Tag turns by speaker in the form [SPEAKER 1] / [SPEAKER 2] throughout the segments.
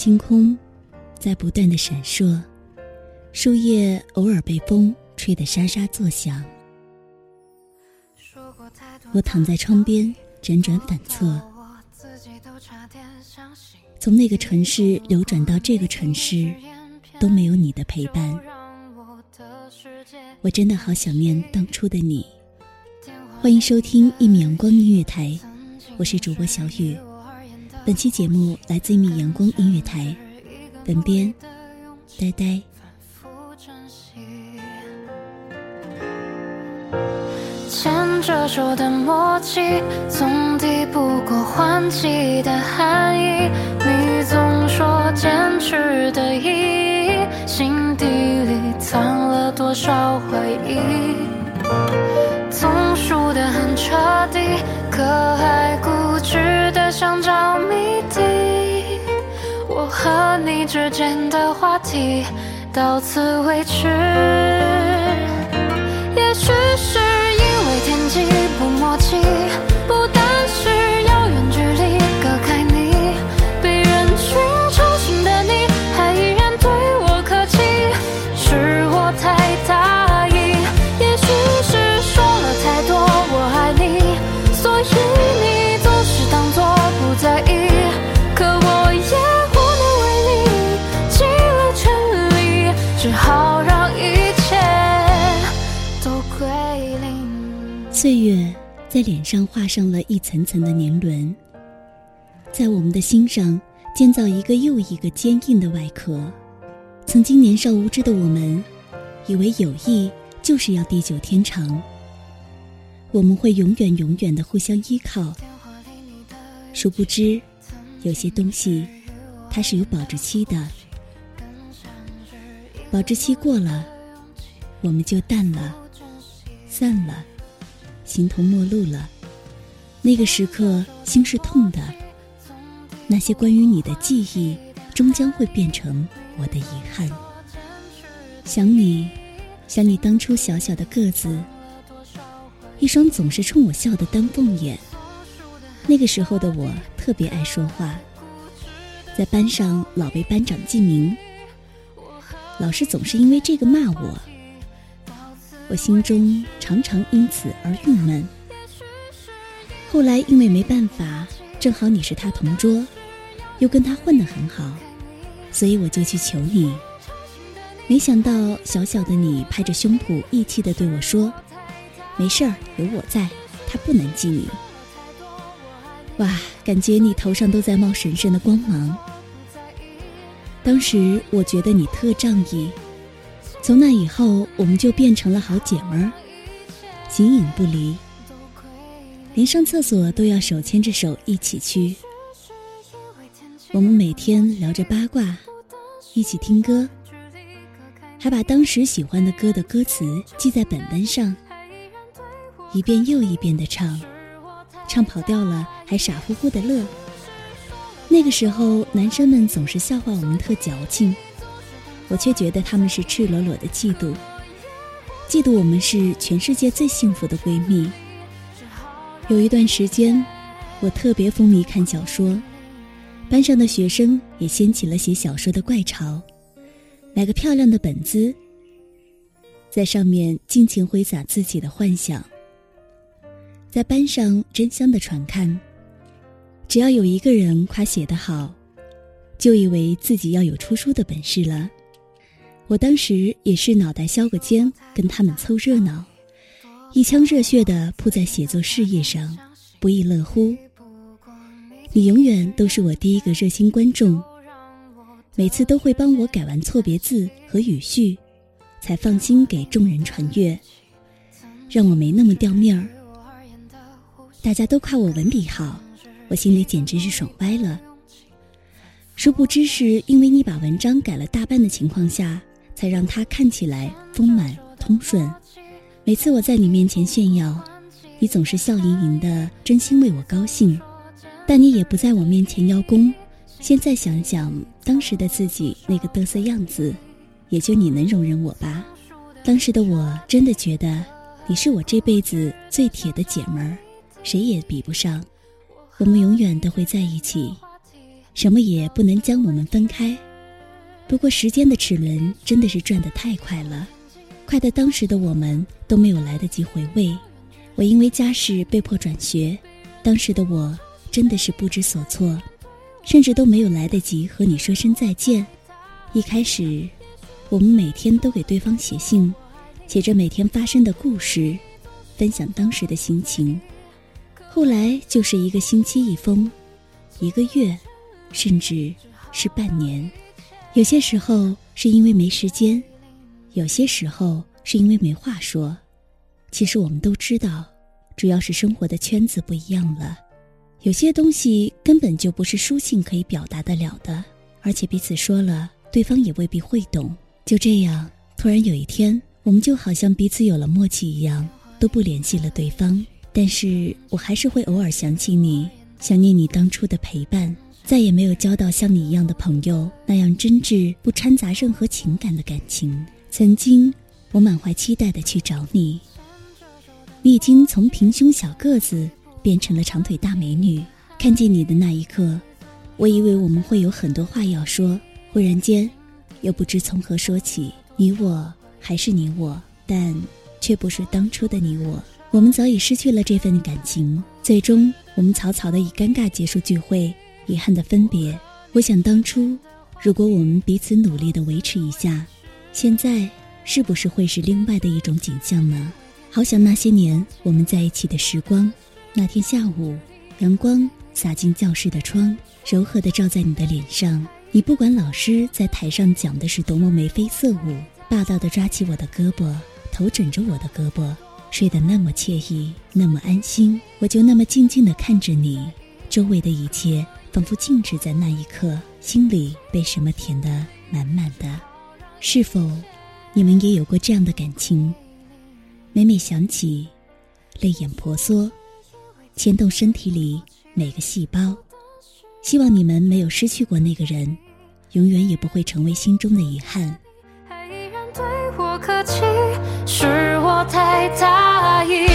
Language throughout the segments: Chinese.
[SPEAKER 1] 星空在不断的闪烁，树叶偶尔被风吹得沙沙作响。我躺在窗边辗转反侧，从那个城市流转到这个城市，都没有你的陪伴。我真的好想念当初的你。欢迎收听一米阳光音乐台，我是主播小雨。本期节目来自一米阳光音乐台，本编呆呆。
[SPEAKER 2] 牵着手的默契，总抵不过换季的寒意。你总说坚持的意义，心底里藏了多少回忆？总输得很彻底，可还想找谜底。我和你之间的话题到此为止。也许是在
[SPEAKER 1] 脸上画上了一层层的年轮，在我们的心上建造一个又一个坚硬的外壳。曾经年少无知的我们，以为友谊就是要地久天长，我们会永远永远的互相依靠。殊不知，有些东西它是有保质期的，保质期过了，我们就淡了，散了。形同陌路了。那个时刻，心是痛的。那些关于你的记忆，终将会变成我的遗憾。想你，想你当初小小的个子，一双总是冲我笑的丹凤眼。那个时候的我特别爱说话，在班上老被班长记名，老师总是因为这个骂我。我心中常常因此而郁闷。后来因为没办法，正好你是他同桌，又跟他混得很好，所以我就去求你。没想到小小的你拍着胸脯义气地对我说：“没事儿，有我在，他不能记你。”哇，感觉你头上都在冒神圣的光芒。当时我觉得你特仗义。从那以后，我们就变成了好姐们儿，形影不离，连上厕所都要手牵着手一起去。我们每天聊着八卦，一起听歌，还把当时喜欢的歌的歌词记在本本上，一遍又一遍的唱，唱跑调了还傻乎乎的乐。那个时候，男生们总是笑话我们特矫情。我却觉得他们是赤裸裸的嫉妒，嫉妒我们是全世界最幸福的闺蜜。有一段时间，我特别风靡看小说，班上的学生也掀起了写小说的怪潮，买个漂亮的本子，在上面尽情挥洒自己的幻想，在班上争相的传看。只要有一个人夸写得好，就以为自己要有出书的本事了。我当时也是脑袋削个尖，跟他们凑热闹，一腔热血的扑在写作事业上，不亦乐乎。你永远都是我第一个热心观众，每次都会帮我改完错别字和语序，才放心给众人传阅，让我没那么掉面儿。大家都夸我文笔好，我心里简直是爽歪了。殊不知是因为你把文章改了大半的情况下，才让它看起来丰满通顺。每次我在你面前炫耀，你总是笑盈盈的，真心为我高兴。但你也不在我面前邀功。现在想想，当时的自己那个嘚瑟样子，也就你能容忍我吧。当时的我真的觉得，你是我这辈子最铁的姐们儿，谁也比不上。我们永远都会在一起，什么也不能将我们分开。不过时间的齿轮真的是转得太快了，快的当时的我们都没有来得及回味。我因为家事被迫转学，当时的我真的是不知所措，甚至都没有来得及和你说声再见。一开始，我们每天都给对方写信，写着每天发生的故事，分享当时的心情。后来就是一个星期一封，一个月，甚至是半年。有些时候是因为没时间，有些时候是因为没话说。其实我们都知道，主要是生活的圈子不一样了。有些东西根本就不是书信可以表达得了的，而且彼此说了，对方也未必会懂。就这样，突然有一天，我们就好像彼此有了默契一样，都不联系了对方。但是我还是会偶尔想起你，想念你当初的陪伴，再也没有交到像你一样的朋友那样真挚不掺杂任何情感的感情。曾经，我满怀期待的去找你，你已经从平胸小个子变成了长腿大美女。看见你的那一刻，我以为我们会有很多话要说，忽然间，又不知从何说起。你我还是你我，但却不是当初的你我。我们早已失去了这份感情，最终我们草草的以尴尬结束聚会，遗憾的分别。我想当初，如果我们彼此努力的维持一下，现在是不是会是另外的一种景象呢？好想那些年我们在一起的时光。那天下午，阳光洒进教室的窗，柔和的照在你的脸上。你不管老师在台上讲的是多么眉飞色舞，霸道的抓起我的胳膊，头枕着我的胳膊。睡得那么惬意，那么安心，我就那么静静地看着你，周围的一切仿佛静止在那一刻，心里被什么填得满满的。是否你们也有过这样的感情？每每想起，泪眼婆娑，牵动身体里每个细胞。希望你们没有失去过那个人，永远也不会成为心中的遗憾。
[SPEAKER 2] 还依然对我客气，是我太大意。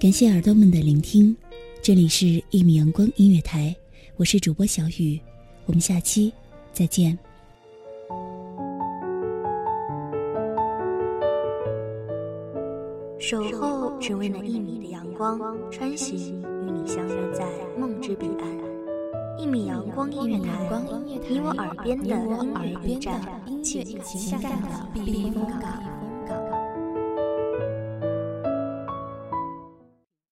[SPEAKER 1] 感谢耳朵们的聆听，这里是《一米阳光音乐台》，我是主播小雨，我们下期再见。
[SPEAKER 3] 守候只为那一米的阳光，穿行与你相约在梦之彼岸。一米阳光音乐台，你我耳边的音乐驿站，情感的避风港。